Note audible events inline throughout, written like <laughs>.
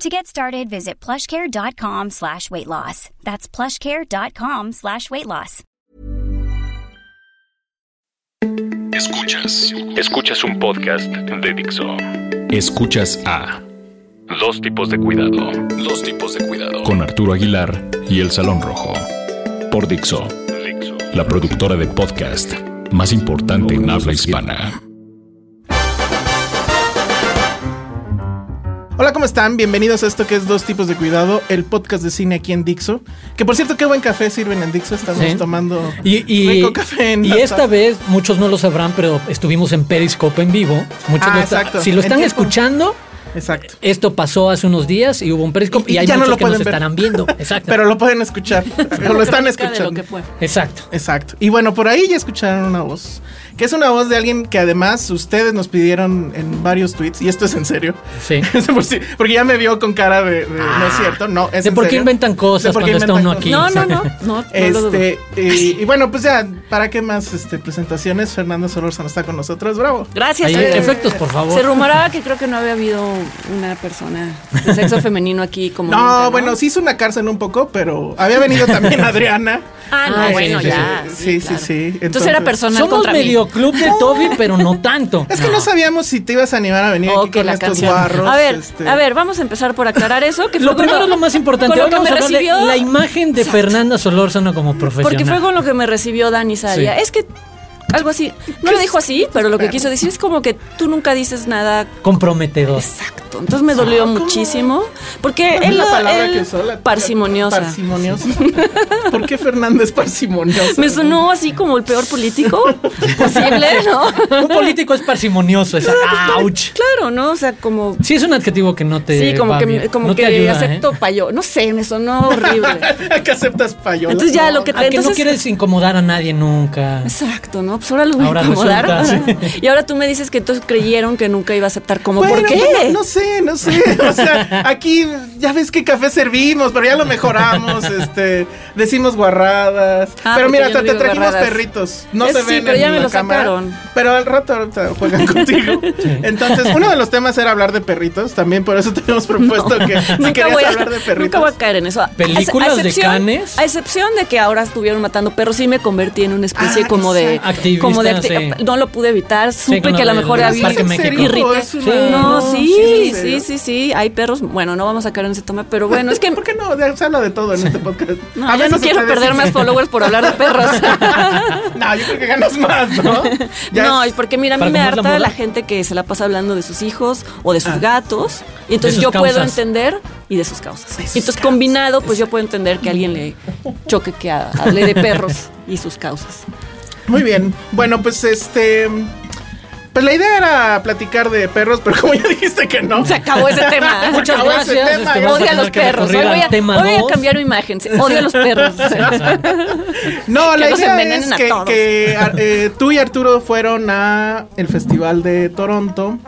To get started, visit plushcare.com slash weight loss. That's plushcare.com slash weight loss. Escuchas. Escuchas un podcast de Dixo. Escuchas a Dos tipos de cuidado. Dos tipos de cuidado. Con Arturo Aguilar y El Salón Rojo. Por Dixo. La productora de podcast más importante en habla hispana. Hola, ¿cómo están? Bienvenidos a esto que es Dos Tipos de Cuidado, el podcast de cine aquí en Dixo. Que por cierto, qué buen café sirven en Dixo. Estamos Sí. tomando Y, y- rico café en y esta sala. vez, muchos no lo sabrán, pero estuvimos en Periscope en vivo. Muchos Ah, lo exacto. Si lo están escuchando, Exacto. esto pasó hace unos días y hubo un Periscope y, Y hay ya no muchos lo que nos pueden ver. estarán viendo. <laughs> Exacto. Pero lo pueden escuchar. o lo están escuchando. Exacto. Exacto. Y bueno, por ahí ya escucharon una voz. Que es una voz de alguien que además ustedes nos pidieron en varios tweets. Y esto es en serio. Sí. <laughs> Por si- Porque ya me vio con cara de, de, no es cierto. No, es ¿De en por qué inventan cosas De por qué cuando está inventan uno aquí? cosas. No, no, no. <laughs> Este, y, y bueno, pues ya, ¿para qué más este, presentaciones? Fernando Solórzano está con nosotros, bravo. Gracias. Ahí, eh, efectos, por favor. Se rumoraba <laughs> que creo que no había habido una persona de sexo femenino aquí como No, nunca, bueno, sí hizo una cárcel un poco, pero había venido también Adriana. Ah, no, Ah, bueno, sí, ya. Sí, sí, claro. sí. Entonces, era personal Somos contra mí. Club de Toby, pero no tanto. Es que no. sabíamos si te ibas a animar a venir Oh, aquí con la estos canción. guarros. a ver, este. a ver, vamos a empezar por aclarar eso. Que Lo primero es lo más importante. Lo Hoy que vamos me a hablar de recibió. la imagen de Fernanda Solórzano como profesional. Porque fue con lo que me recibió Dani Sadia. Sí. Es que algo así. No lo dijo así, pero lo que quiso decir es como que tú nunca dices nada comprometedor. exacto. Entonces me dolió ¿cómo? muchísimo. Porque ¿Cuál es él, la palabra él- que usó? La- parsimoniosa. Parsimoniosa. ¿Por qué Fernando es parsimoniosa? Me sonó así como el peor político <laughs> posible, ¿no? Un político es parsimonioso. Es, ouch. Claro, ¿no? O sea, como. Sí, es un adjetivo que no te. Sí, como va que, bien. como No te que ayuda, acepto ¿eh? payo. No sé, me sonó horrible. <laughs> que aceptas payola. Entonces ya lo que Ah, que no entonces- quieres incomodar a nadie nunca. Exacto, ¿no? Pues ahora lo voy Ahora a incomodar. resulta, sí. <laughs> Y ahora tú me dices que entonces creyeron que nunca iba a aceptar. como Bueno, ¿Por qué? pues, No, no sé, no sé. O sea, aquí ya ves qué café servimos, pero ya lo mejoramos. <laughs> Este, decimos guarradas. Ah, pero mira, yo hasta no te trajimos guarradas. perritos. No Eh, se sí, ven pero en ya me la los cámara, sacaron. Pero al rato ahorita juegan <laughs> contigo. Entonces, uno de los temas era hablar de perritos. También por eso tenemos propuesto que si Nunca querías voy, a, hablar de perritos. nunca voy a caer en eso. ¿Películas a de excepción- canes? A excepción de que ahora estuvieron matando perros, sí me convertí en una especie Ah, como de. como de acti- sí. No lo pude evitar. Supe lo que a lo mejor había. ¿Es en México. serio? Irrita. Es una- Sí. No, ¿es sí, sí, sí, sí. Hay perros. Bueno, no vamos a caer en ese tema, pero bueno, es que. <laughs> ¿Por qué no? Se habla de todo en este podcast. No, A yo no quiero perder más followers por hablar de perros. <laughs> No, yo creo que ganas más, ¿no? Ya no, es- y porque mira, a mí ¿Para me cómo es la harta la gente que se la pasa hablando de sus hijos o de sus Ah. gatos. Y entonces yo puedo entender y de sus causas. De sus entonces causas. combinado, pues yo puedo entender que a alguien le choque que ha- hable de perros y sus causas. Muy bien. Bueno, pues este. Pues la idea era platicar de perros, pero como ya dijiste que no. Se acabó ese <laughs> tema. Muchas acabó ese gracias. tema, este, vamos a los perros. Hoy voy, a, tema hoy voy a dos. cambiar mi imagen. Odio a los perros. <laughs> No, Que la idea es a que, eh, tú y Arturo fueron a el festival de Toronto.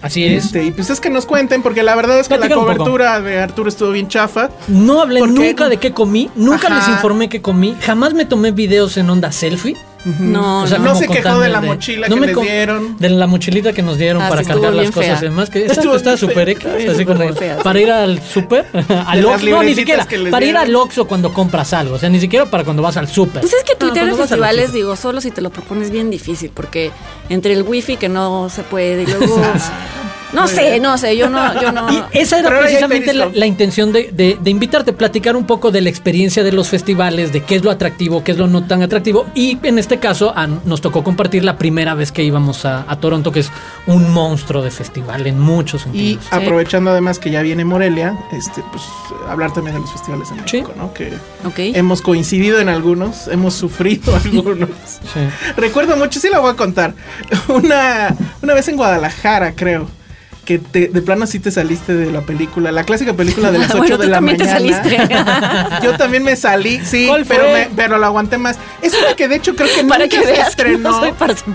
Así es. Este, y pues es que nos cuenten, porque la verdad es que la cobertura de Arturo estuvo bien chafa. No hablé nunca de qué comí, nunca Ajá. les informé qué comí, jamás me tomé videos en onda selfie. No, O sea, no. no se quejó de la mochila no que me les dieron. De la mochilita que nos dieron Ah, para sí, cargar las cosas fea. y demás. Que Estuvo está, súper. X, Estuvo así súper como fea, para ir al súper, <laughs> al las Oxxo, no, ni siquiera, para ir al Oxxo cuando compras algo, o sea, ni siquiera para cuando vas al súper. Pues es que No, tuitear al festivales, digo, solo si te lo propones bien difícil, porque entre el wifi que no se puede y luego <laughs> No Muy sé, bien. no sé, yo no, yo no. <laughs> Y esa era Pero precisamente la, intención de, de- de invitarte, platicar un poco de la experiencia de los festivales, de qué es lo atractivo, qué es lo no tan atractivo. Y en este caso a- nos tocó compartir la primera vez que íbamos a, a Toronto, que es un monstruo de festival en muchos Y sentidos. aprovechando además que ya viene Morelia, este, pues hablar también de los festivales en Sí. México, ¿no? Que Ok. hemos coincidido en algunos, hemos sufrido <laughs> algunos. Sí. Recuerdo mucho, sí la voy a contar. <laughs> Una, una vez en Guadalajara, creo. Que te- de plano sí te saliste de la película, la clásica película de las 8 <laughs> Bueno, de tú la también te mañana. saliste. <laughs> Yo también me salí, sí, ¿Cuál pero, me- pero lo aguanté más. Es una que de hecho creo que <laughs> Para nunca que se veas que estrenó. no soy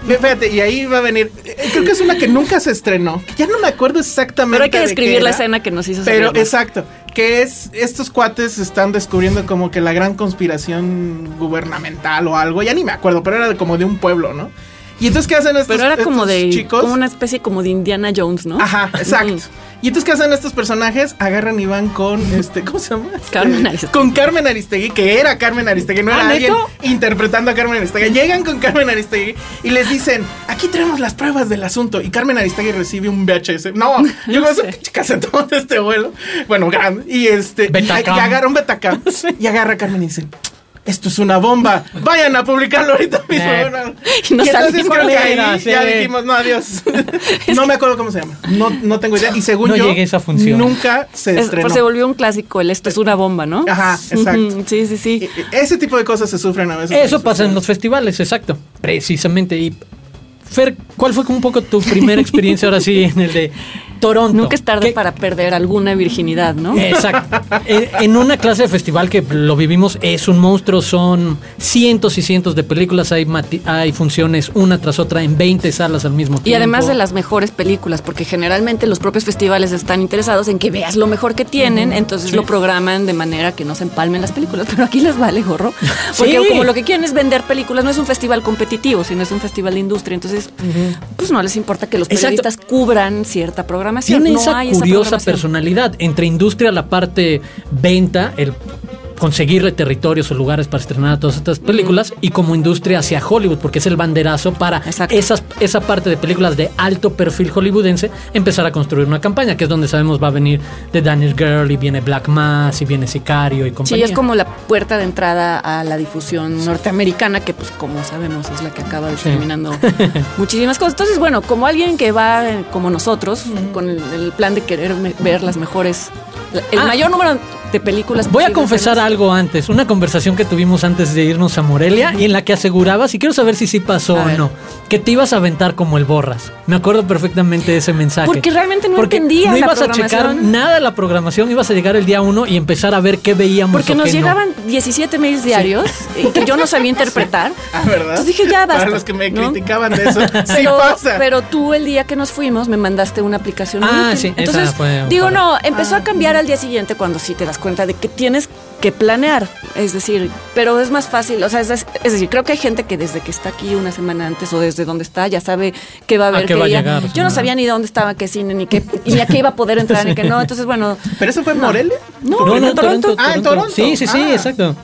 Fíjate, y ahí va a venir. Eh, Creo que es una que nunca se estrenó. Ya no me acuerdo exactamente. Pero hay que de describir la escena que nos hizo Pero salir, ¿no? exacto, que es estos cuates están descubriendo como que la gran conspiración gubernamental o algo, ya ni me acuerdo, pero era como de un pueblo, ¿no? Y entonces qué hacen estos, Pero era como de chicos? como una especie como de Indiana Jones, ¿no? Ajá, exacto. Y entonces, ¿qué hacen estos personajes? Agarran y van con, este, ¿cómo se llama? Este, Carmen Aristegui. Con Carmen Aristegui, que era Carmen Aristegui, no era ¿Ah, alguien neto? interpretando a Carmen Aristegui. Llegan con Carmen Aristegui y les dicen, aquí tenemos las pruebas del asunto. Y Carmen Aristegui recibe un VHS. No, <laughs> a su pinche casetón de este vuelo. Bueno, grande. Y este, y, agarra un Betacam. <laughs> Y agarra a Carmen y dice, esto es una bomba. Vayan a publicarlo ahorita mismo. Eh. Bueno, Y nos y entonces creo que de ahí era, ya sí. dijimos, no, adiós. <laughs> no me acuerdo cómo se llama. No, no tengo idea. Y según No yo, llegué a esa función. nunca se Es- estrenó. pues se volvió un clásico, el esto es una bomba, ¿no? Ajá, exacto. Sí, sí, sí. E- e- Ese tipo de cosas se sufren a veces. Eso pasa en los festivales, exacto. Precisamente. Y Fer, ¿cuál fue como un poco tu primera experiencia ahora sí en el de Toronto? Nunca es tarde ¿Qué- para perder alguna virginidad, ¿no? Exacto. <laughs> En en una clase de festival que lo vivimos es un monstruo, son cientos y cientos de películas, hay funciones una tras otra en 20 salas al mismo tiempo. Y además de las mejores películas, porque generalmente los propios festivales están interesados en que veas lo mejor que tienen, entonces lo programan de manera que no se empalmen las películas, <laughs> pero aquí les vale gorro, porque Sí. como lo que quieren es vender películas, no es un festival competitivo, sino es un festival de industria, entonces pues no les importa que los Exacto. periodistas cubran cierta programación. Tiene no esa hay curiosa personalidad. Entre industria, la parte venta, el conseguirle territorios o lugares para estrenar todas estas películas y como industria hacia Hollywood, porque es el banderazo para esas, esa parte de películas de alto perfil hollywoodense empezar a construir una campaña, que es donde sabemos va a venir The Daniel Girl y viene Black Mass y viene Sicario y Sí, compañía. es como la puerta de entrada a la difusión norteamericana, que pues como sabemos es la que acaba determinando <laughs> muchísimas cosas. Entonces, bueno, como alguien que va eh, como nosotros, con el, el plan de querer me- ver las mejores, el Ah. mayor número de películas. Voy a confesar algo antes, una conversación que tuvimos antes de irnos a Morelia y en la que asegurabas, y quiero saber si sí pasó A o ver. no, que te ibas a aventar como el borras. Me acuerdo perfectamente de ese mensaje. Porque realmente no Porque entendía No la ibas a checar programación. nada de la programación, ibas a llegar el día uno y empezar a ver qué veíamos. Porque o nos qué no. llegaban 17 mails diarios y que yo no sabía <laughs> interpretar. Ah, ¿verdad? Entonces dije, ya basta. Para los que me ¿no? criticaban de eso. <laughs> sí pero, pasa. pero tú el día que nos fuimos me mandaste una aplicación. muy Ah, útil. sí, esa Entonces, fue un digo, par. no, empezó a cambiar al día siguiente cuando sí te das cuenta de que tienes que planear. Es decir, pero es más fácil. O sea, es, es decir, creo que hay gente que desde que está aquí una semana antes o desde donde está ya sabe qué va a A ver. qué va a llegar, Yo no sí. sabía ni dónde estaba, qué cine, ni qué, ni a qué iba a poder entrar, ni qué no. Entonces, bueno. ¿Pero eso fue en Morelia? No, No, no, en Toronto. Ah, en Toronto. Sí, sí, sí, Ah. exacto.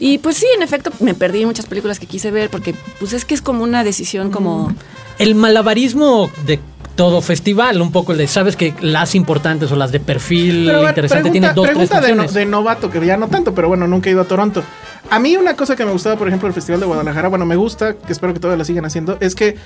Y pues sí, en efecto, me perdí muchas películas que quise ver porque pues es que es como una decisión como... El malabarismo de todo festival, un poco el de, sabes que las importantes o las de perfil ver, interesante pregunta, tienen dos, tres pregunta de, no- funciones. de novato, que ya no tanto, pero bueno, nunca he ido a Toronto. A mí una cosa que me gustaba, por ejemplo, del Festival de Guadalajara, bueno, me gusta, que espero que todavía la sigan haciendo, es que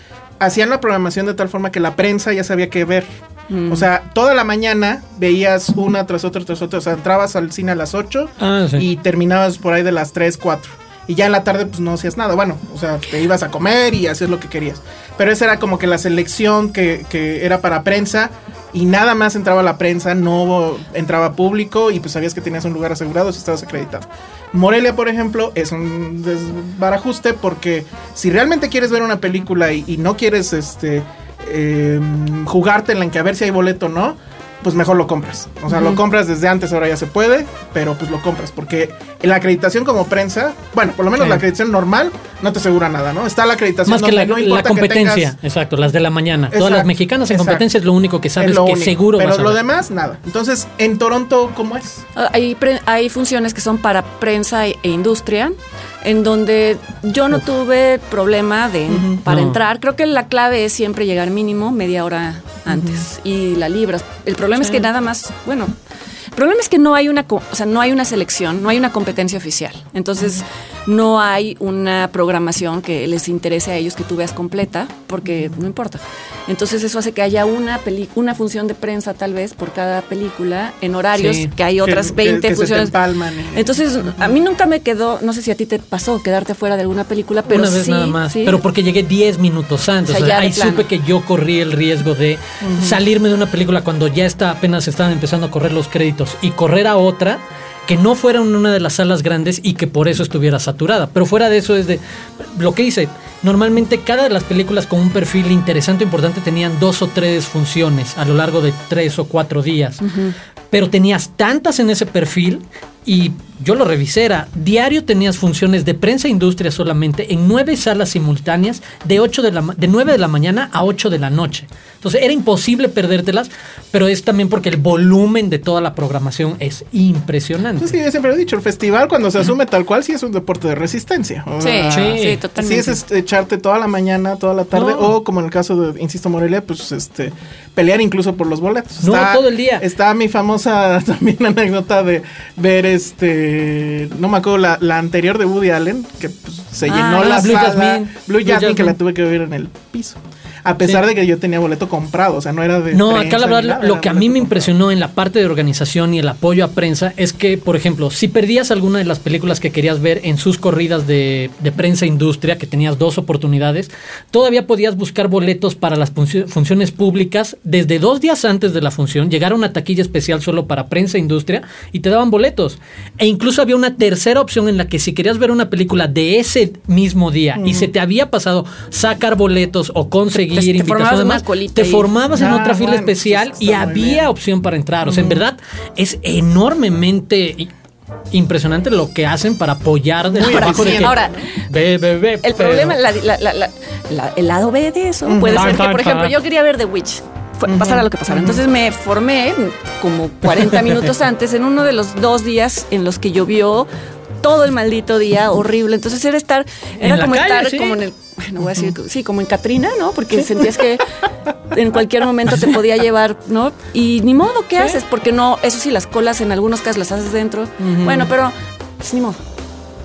hacían la programación de tal forma que la prensa ya sabía qué ver. Mm. O sea, toda la mañana veías una tras otra, tras otra. O sea, entrabas al cine a las 8 Ah, sí. y terminabas por ahí de las 3, 4. Y ya en la tarde pues no hacías nada. Bueno, o sea, te ibas a comer y hacías lo que querías. Pero esa era como que la selección que, que era para prensa y nada más entraba la prensa, no entraba público y pues sabías que tenías un lugar asegurado si estabas acreditado. Morelia, por ejemplo, es un desbarajuste porque si realmente quieres ver una película y, no quieres este eh, jugártela en que a ver si hay boleto o no, pues mejor lo compras. O sea, lo compras desde antes, ahora ya se puede, pero pues lo compras. Porque la acreditación como prensa, bueno, por lo menos Sí. la acreditación normal no te asegura nada, ¿no? Está la acreditación Más que la, no competencia, tengas- exacto, las de la mañana. Todas Exacto, las mexicanas en exacto. competencia es lo único que sabes es lo que único. seguro Pero vas a lo ver. demás, nada. Entonces, en Toronto, ¿cómo es? Ah, Hay, pre- hay funciones que son para prensa e e industria. En donde yo no tuve problema de para entrar. Creo que la clave es siempre llegar mínimo media hora antes y la libras. El problema es que nada más, bueno, el problema es que no hay una, o sea, no hay una selección, no hay una competencia oficial. Entonces, no hay una programación que les interese a ellos que tú veas completa, porque no importa. Entonces eso hace que haya una una función de prensa tal vez por cada película en horarios que hay otras 20 funciones. Entonces a mí nunca me quedó, no sé si a ti te pasó quedarte fuera de alguna película, pero una vez nada más, pero porque llegué 10 minutos antes, o sea, ahí supe que yo corrí el riesgo de salirme de una película cuando ya está apenas estaban empezando a correr los créditos y correr a otra que no fuera en una de las salas grandes y que por eso estuviera saturada. Pero fuera de eso es de lo que hice. Normalmente cada de las películas con un perfil interesante o importante tenían dos o tres funciones a lo largo de tres o cuatro días. Pero tenías tantas en ese perfil y yo lo revisé, era diario tenías funciones de prensa e industria solamente en nueve salas simultáneas de, 8 de, la, de 9 de la mañana a 8 de la noche. Entonces era imposible perdértelas, pero es también porque el volumen de toda la programación es impresionante. Es que yo siempre he dicho, el festival cuando se asume tal cual sí es un deporte de resistencia. sí, sí, totalmente. Sí es echarte toda la mañana, toda la tarde, o como en el caso de, insisto, Morelia, pues este pelear incluso por los boletos. no, todo el día. Está mi famosa <laughs> también anécdota de ver este, no me acuerdo, la, anterior de Woody Allen, que pues, se ah, llenó la Blue sala, Blue, Jasmine, que la tuve que ver en el piso. A pesar de que yo tenía boleto comprado, o sea, no era de. No, acá la verdad, lo que a mí me impresionó en la parte de organización y el apoyo a prensa es que, por ejemplo, si perdías alguna de las películas que querías ver en sus corridas de, de prensa industria, que tenías dos oportunidades, todavía podías buscar boletos para las funciones públicas desde dos días antes de la función, llegar a una taquilla especial solo para prensa industria y te daban boletos. E incluso había una tercera opción en la que si querías ver una película de ese mismo día y se te había pasado sacar boletos o conseguir te, formabas, te formabas en otra fila especial y había opción para entrar. O sea, en verdad es enormemente impresionante lo que hacen para apoyar de Ahora, el problema, el lado B de eso puede ser que, por ejemplo, yo quería ver The Witch. pasara lo que pasara. Entonces me formé como 40 <laughs> minutos antes en uno de los dos días en los que llovió todo el maldito día horrible. Entonces era estar, era como estar como en el bueno, voy a decir, sí, como en Katrina, ¿no? Porque sentías que <laughs> en cualquier momento te podía llevar, ¿no? Y ni modo, ¿qué haces? Porque no, eso sí, las colas en algunos casos las haces dentro. Bueno, pero pues, ni modo.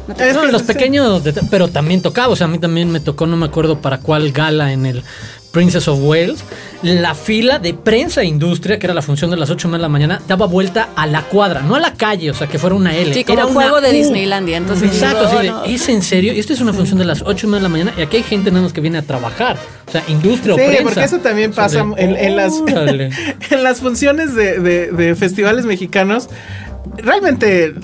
No los pequeños, pero también tocaba, o sea, a mí también me tocó, no me acuerdo para cuál gala en el Princess of Wales, la fila de prensa e industria, que era la función de las 8 de la mañana, daba vuelta a la cuadra, no a la calle, o sea, que fuera una L. Sí, como era un juego de Disneylandia. Entonces, Exacto, ¿es en serio? Esto es una función de las 8 de la mañana y aquí hay gente nada más que viene a trabajar. O sea, industria o prensa. Sí, porque eso también pasa en, las, <laughs> en las funciones de, de festivales mexicanos. Realmente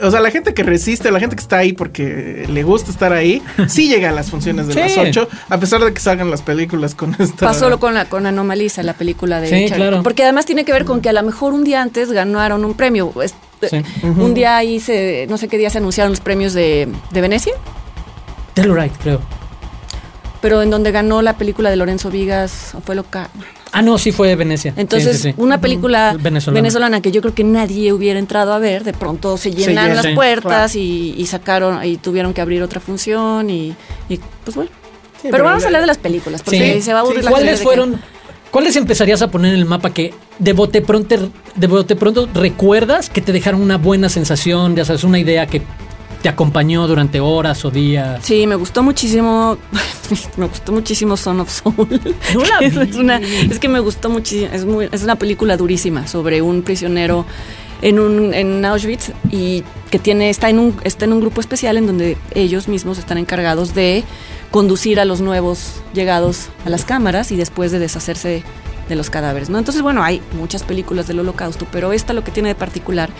o sea, la gente que resiste, la gente que está ahí porque le gusta estar ahí, <laughs> sí llega a las funciones de las 8, a pesar de que salgan las películas con esta. Pasó con la con Anomalisa, la película de sí, claro. Porque además tiene que ver con que a lo mejor un día antes ganaron un premio. Un día ahí se, no sé qué día se anunciaron los premios de, de Venecia. Telluride, creo. Pero en donde ganó la película de Lorenzo Vigas, fue loca. Ah, no, sí fue de Venecia. Entonces, una película venezolana. que yo creo que nadie hubiera entrado a ver, de pronto se llenan las puertas y, sacaron, y tuvieron que abrir otra función y, pues bueno. pero, vamos a hablar de las películas, porque se va a aburrir la ¿Cuáles fueron, cuáles empezarías a poner en el mapa que de bote pronto, de bote pronto recuerdas que te dejaron una buena sensación, ya sabes, una idea que te acompañó durante horas o días. Sí, me gustó muchísimo. <laughs> me gustó muchísimo Son of Soul. <laughs> <laughs> es, que me gustó muchísimo. Es, muy, es una película durísima sobre un prisionero en, un, en Auschwitz y que tiene, está, en un, está en un grupo especial en donde ellos mismos están encargados de conducir a los nuevos llegados a las cámaras y después de deshacerse de los cadáveres, ¿no? Entonces, bueno, hay muchas películas del holocausto, pero esta lo que tiene de particular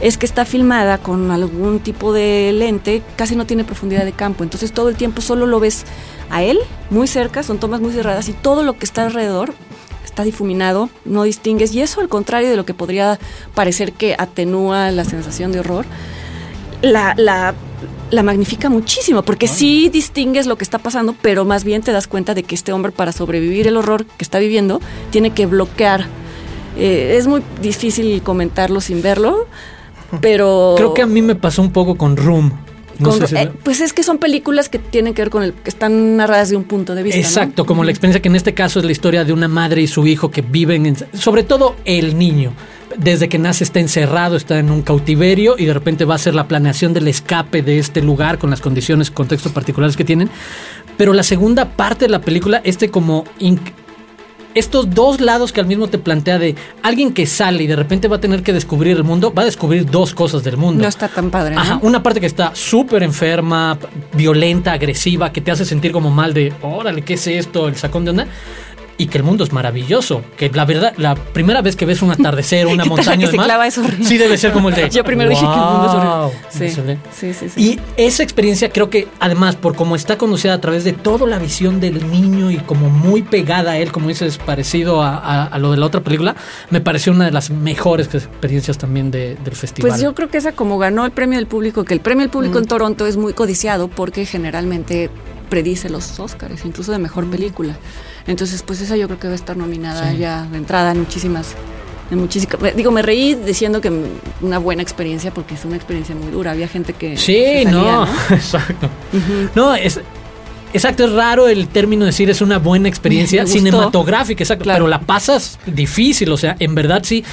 es que está filmada con algún tipo de lente, casi no tiene profundidad de campo, entonces todo el tiempo solo lo ves a él, muy cerca, son tomas muy cerradas y todo lo que está alrededor está difuminado, no distingues, y eso al contrario de lo que podría parecer que atenúa la sensación de horror, la, la la magnifica muchísimo, porque sí distingues lo que está pasando, pero más bien te das cuenta de que este hombre para sobrevivir el horror que está viviendo tiene que bloquear. Eh, es muy difícil comentarlo sin verlo, pero... Creo que a mí me pasó un poco con Room. No Con- si- eh, pues es que son películas que tienen que ver con el que están narradas de un punto de vista. ¿no? Exacto, como la experiencia que en este caso es la historia de una madre y su hijo que viven, en- sobre todo el niño. Desde que nace está encerrado, está en un cautiverio y de repente va a ser la planeación del escape de este lugar con las condiciones, contextos particulares que tienen. Pero la segunda parte de la película, este como estos dos lados que al mismo te plantea de alguien que sale y de repente va a tener que descubrir el mundo, va a descubrir dos cosas del mundo. No está tan padre. ¿no? Ajá, una parte que está súper enferma, violenta, agresiva, que te hace sentir como mal de, órale, ¿qué es esto? El sacón de onda. Y que el mundo es maravilloso. Que la verdad, la primera vez que ves un atardecer, <laughs> una ¿Qué tal montaña que sí debe ser como el de. Yo primero dije que el mundo es horrible. Sí, sí, sí, sí. Y esa experiencia creo que además por cómo está conducida a través de toda la visión del niño y como muy pegada a él, como dices, parecido a, a- a lo de la otra película, me pareció una de las mejores experiencias también de- del festival. Pues yo creo que esa como ganó el premio del público, que el premio del público en Toronto es muy codiciado porque generalmente predice los Oscars, incluso de mejor película. Entonces, pues esa yo creo que va a estar nominada Sí. ya de entrada en muchísimas en muchísimas digo me reí diciendo que una buena experiencia porque es una experiencia muy dura había gente que Sí, salía, no, <laughs> exacto. No, es exacto, es raro el término decir es una buena experiencia <laughs> cinematográfica, exacto, Claro. pero la pasas difícil, o sea, en verdad sí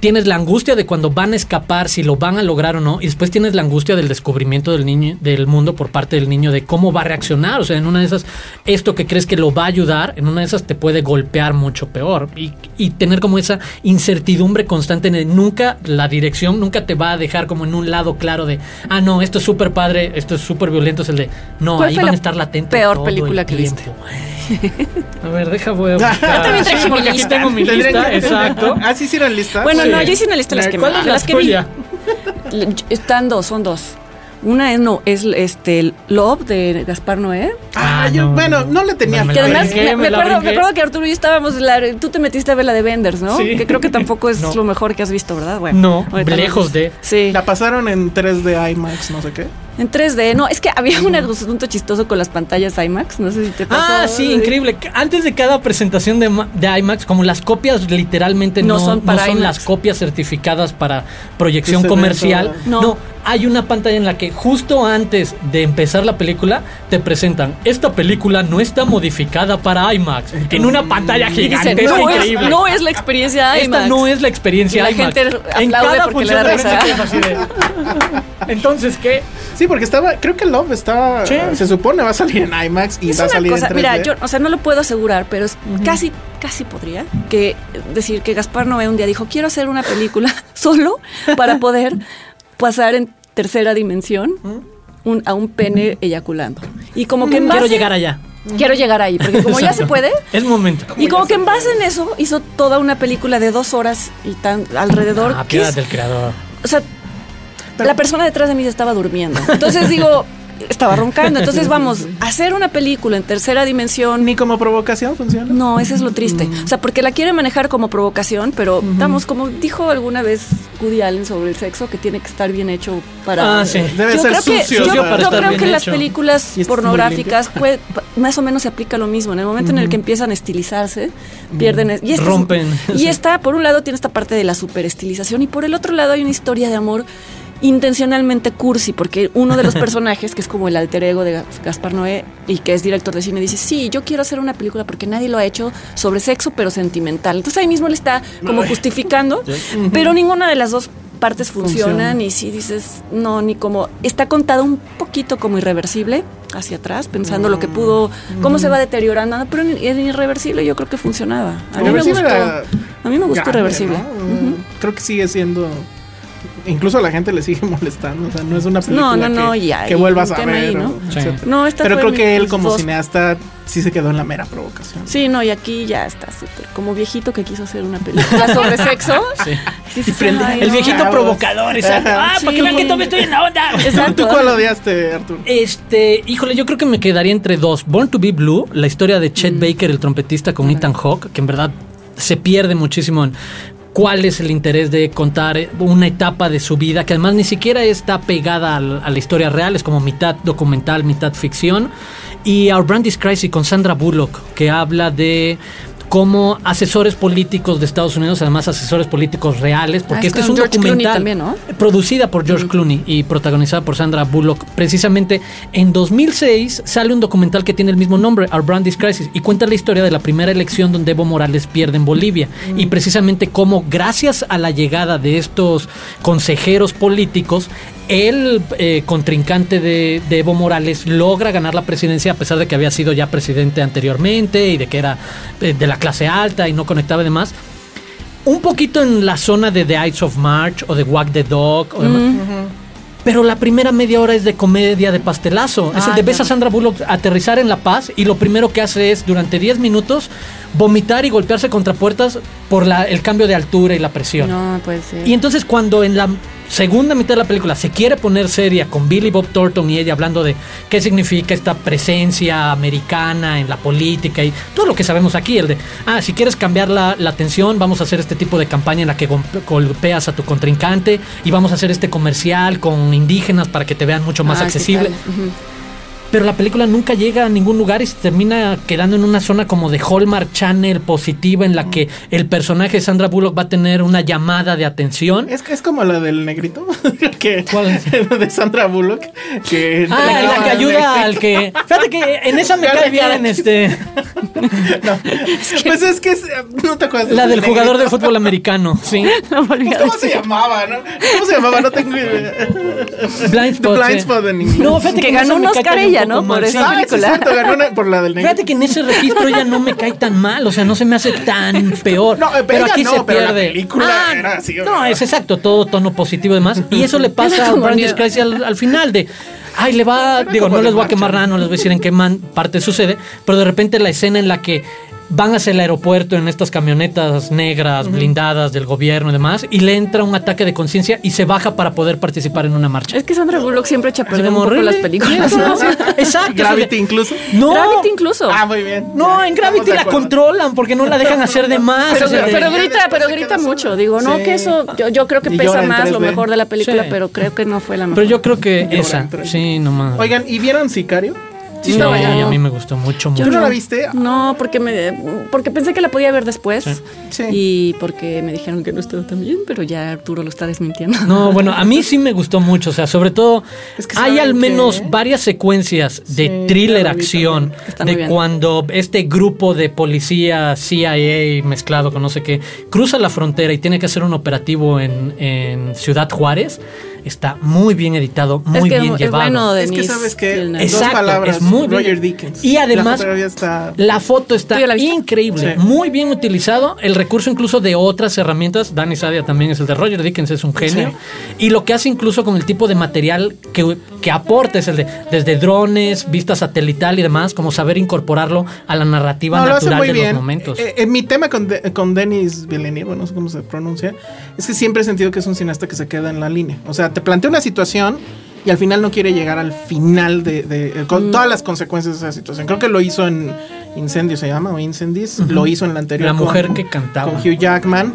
tienes la angustia de cuando van a escapar, si lo van a lograr o no, y después tienes la angustia del descubrimiento del niño, del mundo por parte del niño, de cómo va a reaccionar, o sea, en una de esas, esto que crees que lo va a ayudar, en una de esas te puede golpear mucho peor, y, y tener como esa incertidumbre constante en el- nunca, la dirección nunca te va a dejar como en un lado claro de, ah, no, esto es súper padre, esto es súper violento, es el de, no, ¿Cuál ahí van a estar latentes. peor todo película el que viste? <laughs> A ver, deja, voy a <laughs> buscar. también traje Sí, mi porque aquí tengo mi lista, exacto. ¿Ah, sí hicieron lista? bueno Sí. No yo hice una lista de las que, ¿Cuál me- es de la las que vi están dos son dos una es no es este Love de Gaspar Noé Ah, Ah, yo, no, bueno, no. le tenía Me Que la fe. además, brinqué, me, me me la acuerdo, me brinqué. acuerdo que Arturo y yo estábamos, la- tú te metiste a ver la de Benders, ¿no? Sí. Que creo que tampoco es <laughs> No. lo mejor que has visto, ¿verdad? Bueno, No, lejos de. Sí, La pasaron en 3D IMAX, no sé qué. En 3D. No, es que había un asunto chistoso con las pantallas IMAX, no sé si te pasó. Ah, sí, increíble. Antes de cada presentación de, de IMAX, como las copias literalmente no, No son para IMAX. las copias certificadas para proyección comercial. No. No. hay una pantalla en la que justo antes de empezar la película te presentan, esta película no está modificada para IMAX. En una pantalla dicen, gigantesca no, increíble. es, no es la experiencia IMAX. Esta no es la experiencia Y la IMAX. gente en cada porque le función da de- <laughs> Entonces, ¿qué? Sí, porque estaba, creo que Love está, Sí. se supone va a salir en IMAX y Es va a salir cosa, en 3D. mira, yo, o sea, no lo puedo asegurar, pero es casi, casi podría que decir que Gaspar Noé un día dijo, quiero hacer una película <laughs> solo para poder pasar en tercera dimensión un- a un pene eyaculando. Y como que en Quiero base- llegar allá. Quiero llegar ahí, porque como ya se puede, Es momento. y como que en base en eso hizo toda una película de dos horas y tan alrededor. Ah, piedad del creador. o sea, la persona detrás de mí se estaba durmiendo. Entonces digo, <laughs> estaba roncando. Entonces vamos, hacer una película en tercera dimensión. Ni como provocación funciona. No, eso es lo triste. O sea, porque la quiere manejar como provocación, pero vamos, como dijo alguna vez Woody Allen sobre el sexo, que tiene que estar bien hecho para. Ah, sí. Debe yo ser creo que, sucio. yo, para yo estar creo bien que las películas Y es pornográficas puede- más o menos se aplica lo mismo. En el momento en el que empiezan a estilizarse, pierden. es- Y esta es- Rompen. y Sí. está, por un lado, tiene esta parte de la superestilización, y por el otro lado hay una historia de amor intencionalmente cursi, porque uno de los personajes, que es como el alter ego de Gas- Gaspar Noé y que es director de cine, dice, sí, yo quiero hacer una película porque nadie lo ha hecho sobre sexo, pero sentimental. Entonces ahí mismo le está como <laughs> justificando, pero ninguna de las dos partes funcionan Funciona. y si dices, no, ni como, está contado un poquito como irreversible hacia atrás, pensando lo que pudo, cómo se va deteriorando, no, pero en, en irreversible yo creo que funcionaba. A mí me gustó, a mí me gustó irreversible. ¿no? Creo que sigue siendo. Incluso a la gente le sigue <laughs> molestando. O sea, no es una película no, no, que, que vuelvas a ver. ahí, ¿no? o Sí. esta Pero creo mi- que él como dos. cineasta sí se quedó en la mera provocación. Sí, no, y aquí ya está súper. Como viejito que quiso hacer una película sobre sexo. <laughs> Sí. Sí, sí, sí, prende- ay, El no. viejito Chavos. provocador, exacto. Ah, para que vean que todavía estoy en la onda. <laughs> Exacto. ¿Tú cuál odiaste, Arturo? Este, híjole, yo creo que me quedaría entre dos. Born to be Blue, la historia de Chet Baker, el trompetista con Ethan Hawke, que en verdad se pierde muchísimo en cuál es el interés de contar una etapa de su vida, que además ni siquiera está pegada a la historia real, es como mitad documental, mitad ficción. Y Our Brand is Crazy con Sandra Bullock, que habla de como asesores políticos de Estados Unidos, además asesores políticos reales, porque Ah, este es un George documental también, ¿no? producida por George Clooney y protagonizada por Sandra Bullock. Precisamente en 2006 sale un documental que tiene el mismo nombre, Our Brandis Crisis, y cuenta la historia de la primera elección donde Evo Morales pierde en Bolivia y precisamente cómo gracias a la llegada de estos consejeros políticos el eh, contrincante de, de Evo Morales logra ganar la presidencia a pesar de que había sido ya presidente anteriormente y de que era eh, de la clase alta y no conectaba y demás. Un poquito en la zona de The Ides of March o de Walk the Dog. o demás. Pero la primera media hora es de comedia de pastelazo. es el de ves a Sandra Bullock aterrizar en La Paz y lo primero que hace es durante 10 minutos vomitar y golpearse contra puertas por la- el cambio de altura y la presión. No, puede ser. Y entonces cuando en la segunda mitad de la película se quiere poner seria con Billy Bob Thornton y ella hablando de qué significa esta presencia americana en la política y todo lo que sabemos aquí, el de, ah, si quieres cambiar la, la atención, vamos a hacer este tipo de campaña en la que golpe- golpeas a tu contrincante y vamos a hacer este comercial con indígenas para que te vean mucho más Ah, sí, accesible. claro. Ujú. Pero la película nunca llega a ningún lugar y se termina quedando en una zona como de Hallmark Channel positiva en la que el personaje de Sandra Bullock va a tener una llamada de atención. Es que es como la del negrito. <laughs> que, ¿Cuál es? <laughs> de Sandra Bullock. Que Ah, la que ayuda al que. Fíjate que en esa me <laughs> cae bien, este. No. Pues es que es- no te acuerdas. La del jugador de fútbol americano, sí. No a ¿Cómo se llamaba? No? ¿Cómo se llamaba? No tengo idea. Blind Spot. The Blind sí. Spot en inglés. No, fíjate Que ganó un Oscar ella, poco ¿no? Por esa Ah, es película. cierto, ganó una por la del negrito. Fíjate que en ese registro ella no me cae tan mal, o sea, no se me hace tan peor. No, eh, pero ella aquí no, se pero la pierde. película era así, No, es exacto, todo tono positivo y demás. Y eso le pasa a miedo. Crisis al, al final de. Ay, le va. Era Digo, no les voy a quemar nada, no les voy a decir en qué man- parte sucede, pero de repente la escena en la que van hacia el aeropuerto en estas camionetas negras, blindadas del gobierno y demás, y le entra un ataque de conciencia y se baja para poder participar en una marcha. Es que Sandra Bullock siempre echa perder un las películas. ¿no? Exacto. Gravity incluso. No. Gravity incluso. Ah, muy bien. No, en Gravity la controlan porque no la dejan hacer de más. Pero, o sea, pero de- grita, pero grita mucho. Digo, no, Sí. que eso, yo, yo creo que Y pesa más lo 3D. mejor de la película, Sí. pero creo que no fue la mejor. Pero yo creo que esa, sí, nomás. Oigan, ¿y vieron Sicario? Sí, no, a mí me gustó mucho, mucho. ¿Tú no la viste? No, porque me porque pensé que la podía ver después. Sí. Y porque me dijeron que no estaba tan bien, pero ya Arturo lo está desmintiendo. No, <laughs> bueno, a mí sí me gustó mucho. O sea, sobre todo, Es que hay ¿saben al menos qué? varias secuencias de Sí, thriller acción. De cuando este grupo de policía CIA mezclado con no sé qué cruza la frontera y tiene que hacer un operativo en, en Ciudad Juárez. Está muy bien editado, muy es que bien es llevado. bueno de Es que sabes que en dos Exacto, palabras, es muy bien. Roger Dickens. Y además- la fotografía está La foto está increíble, Sí. muy bien utilizado. El recurso incluso de otras herramientas. Danny Sadia también es el de Roger Dickens, es un genio. Y lo que hace incluso con el tipo de material que, que aporta es el de desde drones, vista satelital y demás, como saber incorporarlo a la narrativa No, lo natural muy de bien. los momentos. Eh, eh, mi tema con, De- con Denis Villeneuve, bueno, no sé cómo se pronuncia, es que siempre he sentido que es un cineasta que se queda en la línea. O sea, te plantea una situación y al final no quiere llegar al final de, de- eh, con todas las consecuencias de esa situación. Creo que lo hizo en Incendio, se llama, o Incendies, lo hizo en la anterior. La con- mujer que cantaba. Con Hugh Jackman.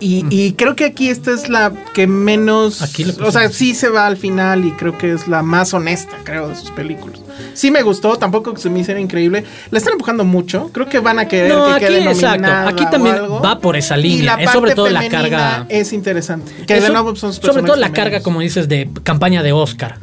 Y, y creo que aquí esta es la que menos. Aquí o sea, sí se va al final y creo que es la más honesta, creo, de sus películas. Sí me gustó, tampoco se me hiciera increíble. La están empujando mucho. Creo que van a querer No, que aquí, quede exacto. Aquí también va por esa Y línea. la Es sobre todo la carga- Es interesante. Que de Eso- nuevo son sus sobre todo la carga, como dices, de campaña de Oscar.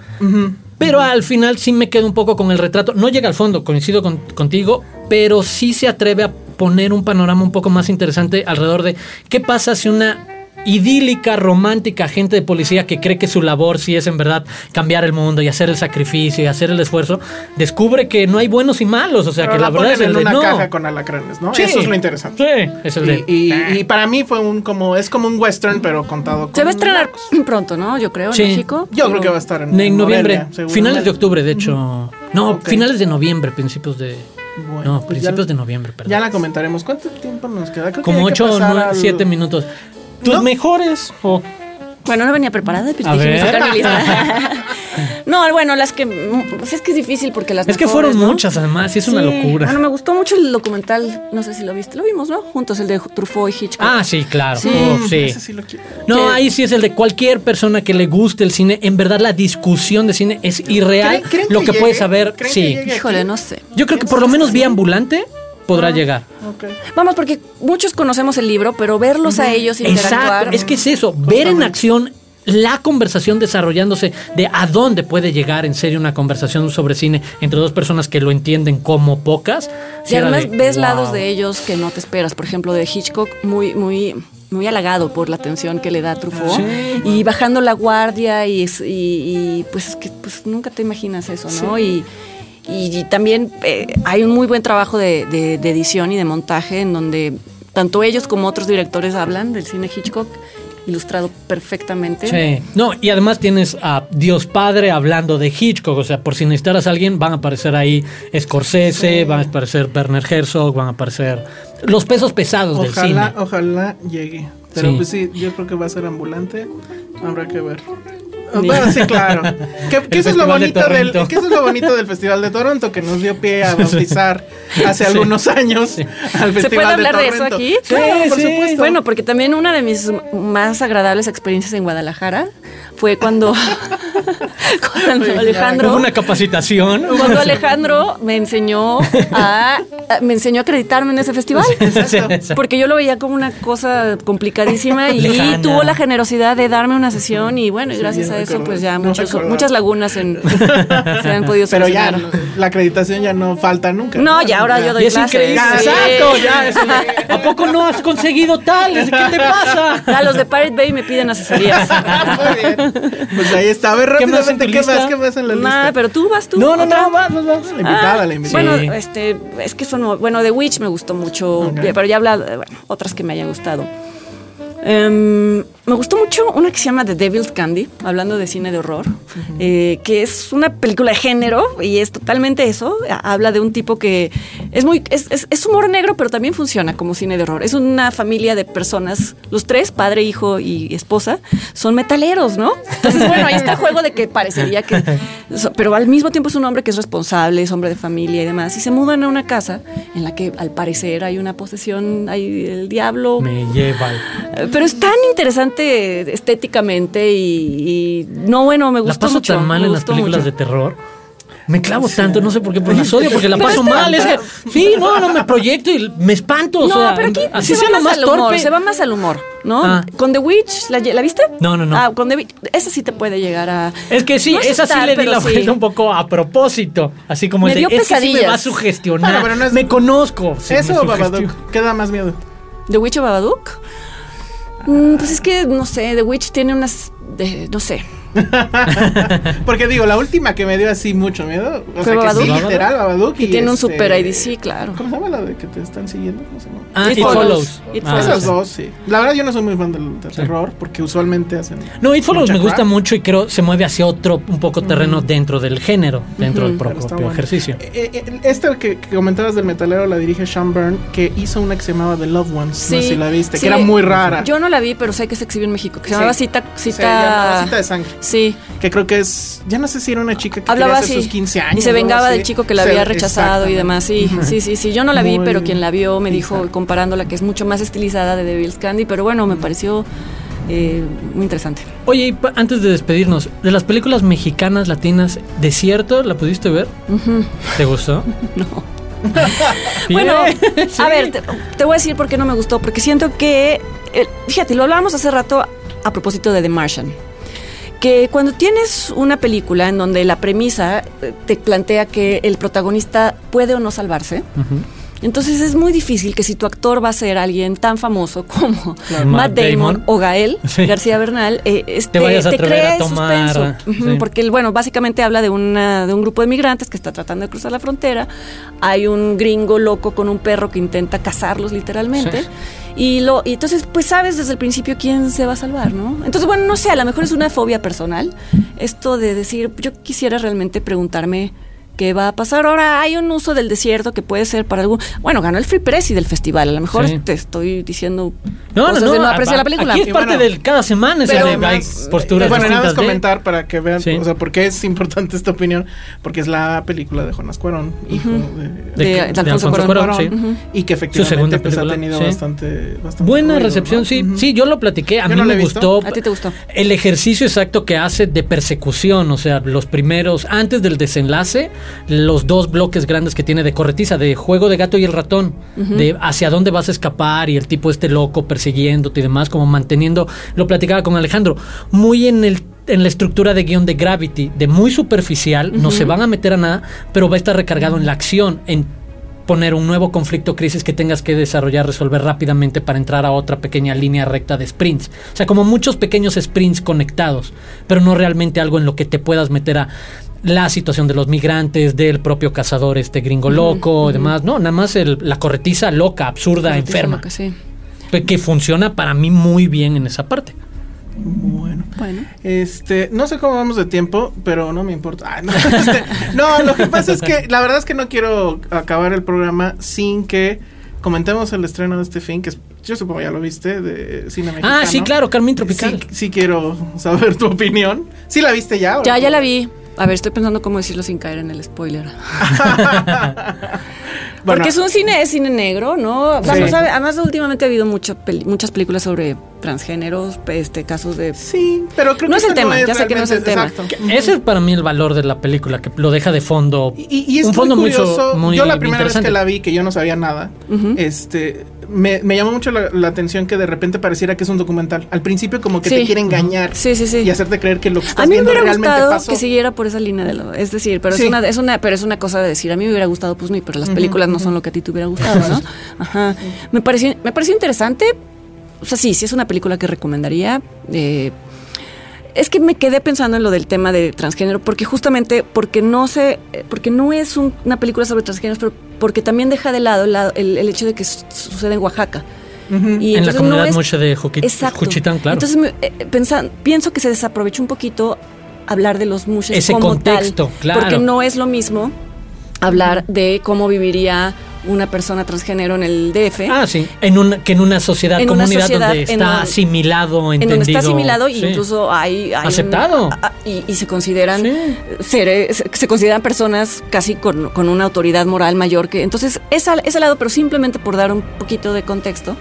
Pero al final sí me quedo un poco con el retrato. No llega al fondo, coincido con- contigo, pero sí se atreve a poner un panorama un poco más interesante alrededor de qué pasa si una idílica, romántica agente de policía que cree que su labor sí es en verdad cambiar el mundo y hacer el sacrificio y hacer el esfuerzo, descubre que no hay buenos y malos. O sea, Pero que la, verdad ponen es el en de una no. caja con alacranes, ¿no? Sí. Eso es lo interesante. Sí, es el de. Y, y- y para mí fue un como es como un western pero contado con Se va a estrenar pronto, ¿no? Yo creo, Sí. en México. Yo creo que va a estar en, En noviembre, Morelia, finales de octubre, de hecho. No, finales de noviembre, principios de. Bueno, no, pues principios ya- de noviembre, perdón. Ya la comentaremos. ¿Cuánto tiempo nos queda? Creo Como que 8 o pasar al- 7 minutos. ¿Tus ¿No? mejores? o Bueno, no venía preparada, pero A dije, ver. sacar mi lista. <laughs> no, bueno, las que. Pues es que es difícil porque las Es que fueron ¿no? muchas, además, y es una locura. Bueno, me gustó mucho el documental, no sé si lo viste, lo vimos, ¿no? Juntos, el de Truffaut y Hitchcock. Ah, sí, claro. Sí. Uf, sí. Ese sí lo quiero. No, ahí sí es el de cualquier persona que le guste el cine. En verdad, la discusión de cine es irreal. ¿Creen- creen Lo que, que puedes llegue? saber, ¿Creen que sí. Híjole, no sé. Yo creo que por lo menos vi Ambulante podrá llegar. Ok. Vamos, porque muchos conocemos el libro, pero verlos a ellos interactuar. Exacto, es que es eso, ver en acción la conversación desarrollándose de a dónde puede llegar en serio una conversación sobre cine entre dos personas que lo entienden como pocas. Y sí además de, ves wow. lados de ellos que no te esperas. Por ejemplo, de Hitchcock, muy, muy, muy halagado por la atención que le da Truffaut. Y bajando la guardia y, y- y, pues es que pues, nunca te imaginas eso, ¿no? Y, y- y también eh, hay un muy buen trabajo de, de- de edición y de montaje en donde tanto ellos como otros directores hablan del cine Hitchcock ilustrado perfectamente. Sí. No, y además tienes a Dios Padre hablando de Hitchcock, o sea, por si necesitaras a alguien, van a aparecer ahí Scorsese, van a aparecer Werner Herzog, van a aparecer los pesos pesados del Ojalá, cine. ojalá llegue. Pero Sí. pues sí, yo creo que va a ser ambulante. Habrá que ver. Bueno, sí, claro. Que, eso es lo de bonito del, que eso es lo bonito del Festival de Toronto, que nos dio pie a <laughs> bautizar hace algunos años al Festival ¿Se puede hablar de eso Toronto. aquí? Claro, por supuesto. Bueno, porque también una de mis más agradables experiencias en Guadalajara fue cuando, <laughs> cuando Alejandro Hubo una capacitación. cuando Alejandro me enseñó a a- me enseñó a acreditarme en ese festival. Sí, exacto. <laughs> Porque yo lo veía como una cosa complicadísima y Lejana. tuvo la generosidad de darme una sesión y bueno, y gracias a eso pues ya No muchos- muchas lagunas en- <laughs> se han podido Pero ya, no, la acreditación ya no falta nunca. No, ya ahora yo doy es clases. Exacto, ya. es- ¿A poco no has conseguido tal? ¿Qué te pasa? Ya los de Pirate Bay me piden asesorías. Muy bien. <laughs> Pues ahí está. A ver, ¿Qué más en rápidamente, ¿qué más? ¿Qué más en la Nah, lista? pero tú vas tú. No, no, otra. no, vas, vas, vas. La invitada, Ah, la invitada. Bueno, Sí. este, es que son, bueno, The Witch me gustó mucho, Ok. pero ya he hablado, de, bueno, otras que me hayan gustado. Em, me gustó mucho una que se llama The Devil's Candy, hablando de cine de horror, eh, que es una película de género y es totalmente eso. Ha- Habla de un tipo que es muy es, es- es humor negro, pero también funciona como cine de horror. Es una familia de personas, los tres, padre, hijo y esposa, son metaleros, ¿no? Entonces, bueno, ahí está el juego de que parecería que, pero al mismo tiempo es un hombre que es responsable, es hombre de familia y demás, y se mudan a una casa en la que al parecer hay una posesión, hay el diablo, Me lleva. Pero es tan interesante estéticamente y, y- no, bueno, me La gustó paso mucho. tan mal en las películas mucho. de terror. Me clavo tanto, no sé por qué, pero las odio porque la Pero paso está- mal. Es que, sí, no, no me proyecto y me espanto. o No, sea, pero aquí así se va más más al humor, torpe. se va más al humor, ¿no? Ah. Con The Witch, ¿la, ¿la viste? No, no, no. Ah, con The Witch, esa sí te puede llegar a... Es que sí, No esa sí le di la sí. vuelta un poco a propósito. Así como Me el de, dio es que sí me pesadillas. va a sugestionar. Bueno, pero no es- Me conozco. Sí, ¿Eso o. Babadook? ¿Qué da más miedo? ¿The Witch o Babadook? Mm, pues es que, no sé, The Witch tiene unas... de- no sé. <laughs> Porque digo, la última que me dio así mucho miedo. O ¿Fue sea, que sí, Babadook? literal, Babadook. Que tiene un este, super ID, sí, claro. ¿Cómo se llama la de que te están siguiendo? ¿Cómo se? Ah, It It, Follows. Follows. It Ah, Follows. Esas sí. dos, sí. La verdad, yo no soy muy fan del, del terror porque usualmente hacen. No, It Follows me gusta crap. mucho y creo se mueve hacia otro un poco terreno dentro del género, dentro del propio bueno. ejercicio. Eh, eh, Esta que, que comentabas del metalero la dirige Sean Byrne, que hizo una que se llamaba The Loved Ones. no sé si la viste, sí. que era muy rara. Yo no la vi, pero sé que se exhibió en México, que se Sí. llamaba Cita... Se Cita... llamaba Cita de Sangre. Sí. Que creo que es. Ya no sé si era una chica que Hablaba así. sus 15 años. y se vengaba así. del chico que la había rechazado y demás. Sí, sí, sí, sí. Yo no la vi, Muy pero quien la vio me dijo, comparándola, que es mucho más estilizada de Devil's Candy. Pero bueno, me pareció eh, muy interesante. Oye, y antes de despedirnos, de las películas mexicanas, latinas, Desierto, ¿la pudiste ver? ¿Te gustó? <laughs> No. <laughs> Bueno, Sí. a ver, te, te voy a decir por qué no me gustó. Porque siento que, eh, fíjate, lo hablábamos hace rato a propósito de The Martian. Que cuando tienes una película en donde la premisa eh, te plantea que el protagonista puede o no salvarse. Entonces es muy difícil que si tu actor va a ser alguien tan famoso como Claro. Matt Damon, Damon. o Gael <laughs> Sí. García Bernal, eh, este, Te vayas a el tomar, suspenso. Ujú, sí. Porque, bueno, básicamente habla de, una, de un grupo de migrantes que está tratando de cruzar la frontera. Hay un gringo loco con un perro que intenta cazarlos literalmente. Sí. Y, lo, y entonces, pues sabes desde el principio quién se va a salvar, ¿no? Entonces, bueno, no sé, a lo mejor es una fobia personal. Esto de decir, yo quisiera realmente preguntarme qué va a pasar. Ahora hay un uso del desierto que puede ser para algún... Bueno, ganó el Free Press y del festival. A lo mejor Sí. te estoy diciendo No, no, cosas no. de no apreciar la película. Aquí es parte bueno, del cada semana, es pero de, hay posturas eh, bueno, nada más de- comentar para que vean, Sí. o sea, por qué es importante esta opinión, porque es la película de Jonas Cuarón, hijo de, De- de Alfonso Cuarón, sí. Y que efectivamente pues, ha tenido sí. bastante, bastante Buena ruido, recepción, ¿no? sí. Sí, yo lo platiqué. A Yo mí me gustó. ¿A ti te gustó? El ejercicio exacto que hace de persecución, o sea, los primeros, antes del desenlace, los dos bloques grandes que tiene de corretiza, de juego de gato y el ratón, de hacia dónde vas a escapar y el tipo este loco persiguiéndote y demás, como manteniendo, lo platicaba con Alejandro, muy en el en la estructura de guion de Gravity, de muy superficial, no se van a meter a nada, pero va a estar recargado en la acción, en poner un nuevo conflicto crisis que tengas que desarrollar, resolver rápidamente para entrar a otra pequeña línea recta de sprints. O sea, como muchos pequeños sprints conectados, pero no realmente algo en lo que te puedas meter a la situación de los migrantes, del propio cazador este gringo loco, demás. No, nada más la corretiza loca, absurda, enferma. Que funciona para mí muy bien en esa parte. Bueno. Bueno. Este, no sé cómo vamos de tiempo, pero no me importa. <laughs> Este, no, lo que pasa es que la verdad es que no quiero acabar el programa sin que comentemos el estreno de este fin, que yo supongo ya lo viste, de cine mexicano. Ah, sí, claro, Carmen Tropical. Sí, quiero saber tu opinión. ¿Sí la viste ya? Ya, ya la vi. A ver, estoy pensando cómo decirlo sin caer en el spoiler. <laughs> Porque es un cine, es cine negro, ¿no? Vamos a ver, además últimamente ha habido muchas películas sobre transgéneros, este casos de Sí, pero creo no que es el tema, ya sé que no es el tema. Ese es para mí el valor de la película, que lo deja de fondo. Y, es un fondo muy curioso. yo la primera vez que la vi, que yo no sabía nada, este me, llamó mucho la, atención que de repente pareciera que es un documental. Al principio como que te quiere engañar sí, sí, y hacerte creer que lo que estás a mí viendo me hubiera gustado que siguiera por esa línea de lo, es decir, pero es una es una pero es una cosa de decir, a mí me hubiera gustado pues no, pero las películas no son lo que a ti te hubiera gustado, ¿no? <laughs> Ajá. Me pareció me pareció interesante. O sea, sí, sí es una película que recomendaría. Eh, es que me quedé pensando en lo del tema de transgénero, porque justamente, porque no sé, porque no es una película sobre transgéneros, pero porque también deja de lado el, hecho de que sucede en Oaxaca. y en la comunidad mucho de Juchitán, claro. Entonces, eh, pienso que se desaprovechó un poquito hablar de los mushes Ese como contexto, tal, claro. porque no es lo mismo hablar de cómo viviría una persona transgénero en el DF. Ah, sí. En una, que en una sociedad, comunidad donde está asimilado, entendido. En donde está asimilado e incluso hay... Aceptado. y, se consideran seres, se consideran personas casi con, una autoridad moral mayor que... Entonces, ese, ese lado, pero simplemente por dar un poquito de contexto,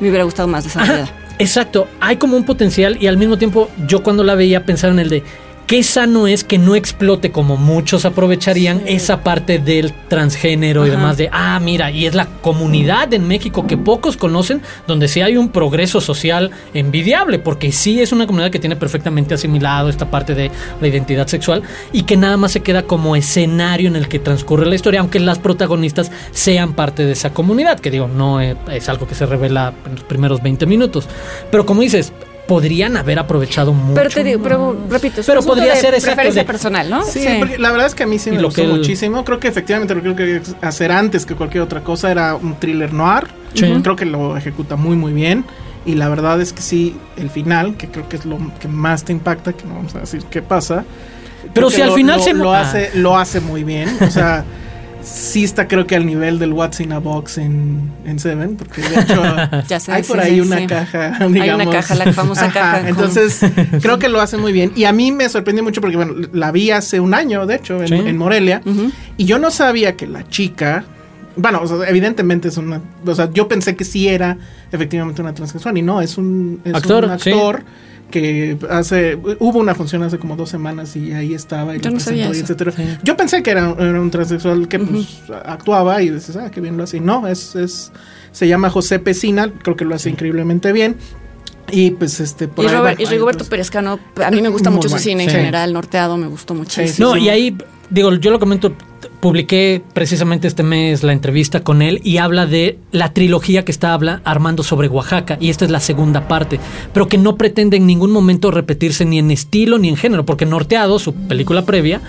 me hubiera gustado más desarrollada. Exacto, hay como un potencial y al mismo tiempo yo cuando la veía pensar en el de qué sano es que no explote como muchos aprovecharían esa parte del transgénero y demás de, ah, mira, y es la comunidad en México que pocos conocen, donde sí hay un progreso social envidiable, porque sí es una comunidad que tiene perfectamente asimilado esta parte de la identidad sexual y que nada más se queda como escenario en el que transcurre la historia, aunque las protagonistas sean parte de esa comunidad, que digo, no es, es algo que se revela en los primeros 20 minutos. Pero como dices, podrían haber aprovechado mucho. Pero te digo, pero repito, pero podría ser esa preferencia personal, ¿no? Sí, la verdad es que a mí sí me gustó muchísimo. Creo que efectivamente lo que quería hacer antes que cualquier otra cosa era un thriller noir. Creo que lo ejecuta muy muy bien. Y la verdad es que sí, el final, que creo que es lo que más te impacta, que no vamos a decir qué pasa. Pero si al final se lo hace, lo hace muy bien. O sea, <laughs> sí está creo que al nivel del What's in a Box en, en Seven, porque de hecho <laughs> hay por ahí una caja, digamos. Hay una caja, la famosa caja. Entonces, <laughs> creo que lo hace muy bien. Y a mí me sorprendió mucho porque, bueno, la vi hace un año, de hecho, en, Morelia, y yo no sabía que la chica, bueno, evidentemente es una, o sea, yo pensé que sí era efectivamente una transexual y no, es un, actor, un actor que hace hubo una función hace como dos semanas y ahí estaba y yo no sabía etcétera. Yo pensé que era, un transexual que pues, actuaba y dices, ah, qué bien lo hace. No, es, es se llama José Pesina, creo que lo hace increíblemente bien. Y pues este por y, Robert, y Rigoberto pues, Perezcano, a mí me gusta mucho su cine en general, norteado, me gustó muchísimo. no, y ahí digo, yo lo comento publiqué precisamente este mes la entrevista con él y habla de la trilogía que está habla, armando sobre Oaxaca y esta es la segunda parte, pero que no pretende en ningún momento repetirse ni en estilo ni en género, porque Norteado, su película previa,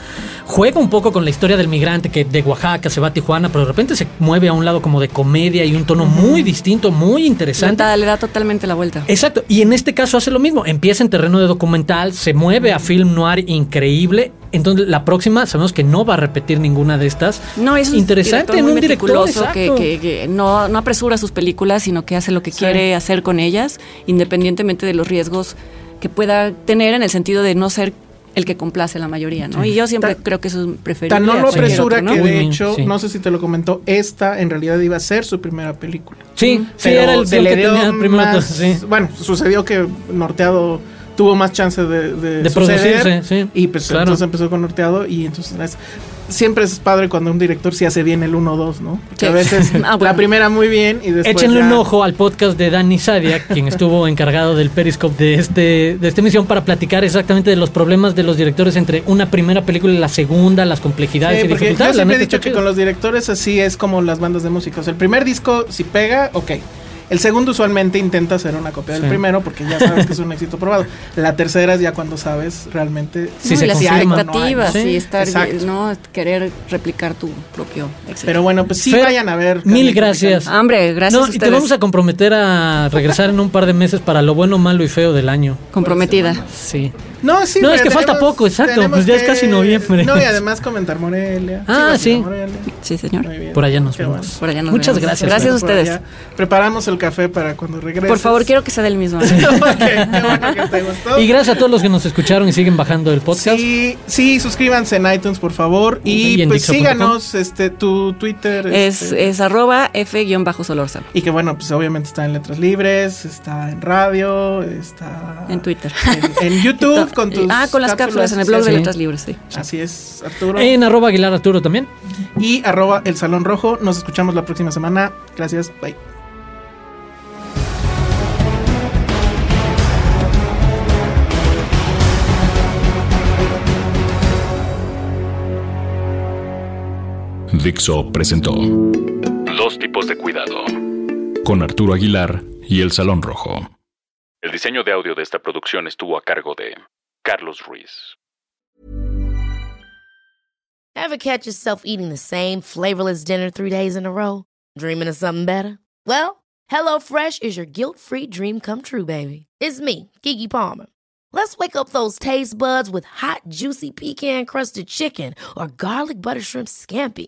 juega un poco con la historia del migrante que de Oaxaca se va a Tijuana, pero de repente se mueve a un lado como de comedia y un tono muy distinto, muy interesante. Le da totalmente la vuelta. Exacto, y en este caso hace lo mismo, empieza en terreno de documental, se mueve a film noir increíble, entonces la próxima sabemos que no va a repetir ninguna de estas. No, es interesante en un director que, que, no, no, apresura sus películas, sino que hace lo que quiere hacer con ellas, independientemente de los riesgos que pueda tener en el sentido de no ser el que complace la mayoría, ¿no? Y yo siempre creo que eso es preferible. Tan no lo apresura que de hecho, no sé si te lo comentó, esta en realidad iba a ser su primera película. Sí, sí, era el, que tenía primero. Bueno, sucedió que Norteado tuvo más chance de, de, producirse, sí, y pues entonces empezó con Norteado y entonces siempre es padre cuando un director sí hace bien el 1 o 2, ¿no? Porque a veces <laughs> Ah, bueno. la primera muy bien y después. Échenle ya- un ojo al podcast de Dani Sadia, quien estuvo <laughs> encargado del Periscope de este de esta emisión para platicar exactamente de los problemas de los directores entre una primera película y la segunda, las complejidades Sí, y yo dificultades. La siempre he neta dicho que chido. con los directores así es como las bandas de música. O sea, el primer disco, si pega, ok. El segundo usualmente intenta hacer una copia Sí. del primero porque ya sabes que es un <laughs> éxito probado. La tercera es ya cuando sabes realmente Sí, no, se y las expectativas, Sí, sí, estar, exacto. no querer replicar tu propio éxito. Pero bueno, pues sí Fer, vayan a ver. Mil gracias. Hombre, gracias No, a y te vamos a comprometer a regresar en un par de meses para lo bueno, malo y feo del año. comprometida. Sí. No, sí, No, es que falta poco, exacto, pues ya es casi noviembre. No, y además comentar Morelia. Ah, sí. Morelia. Sí, señor. Muy bien. Por allá nos Qué vemos. bueno. Por allá nos Muchas vemos. gracias. Gracias a ustedes. Preparamos el café para cuando regreses. Por favor, quiero que sea del mismo. <laughs> Ok, qué bueno que te gustó. Y gracias a todos los que nos escucharon y siguen bajando el podcast. Sí, sí, suscríbanse en iTunes, por favor. Y, pues síganos, este, tu Twitter. Es, este, es arroba f-solórzano Y que bueno, pues obviamente está en Letras Libres, está en radio, está en Twitter. en, en <laughs> YouTube con tus ah, con las cápsulas en el blog sí. de Letras Libres, sí. Así es, Arturo. En arroba Aguilar Arturo también. Y arroba el Salón Rojo. Nos escuchamos la próxima semana. Gracias, bye. Dixo presentó Dos tipos de cuidado con Arturo Aguilar y El Salón Rojo. El diseño de audio de esta producción estuvo a cargo de Carlos Ruiz. Ever catch yourself eating the same flavorless dinner three days in a row? Dreaming of something better? Well, HelloFresh is your guilt-free dream come true, baby. It's me, Kiki Palmer. Let's wake up those taste buds with hot, juicy pecan-crusted chicken or garlic butter shrimp scampi.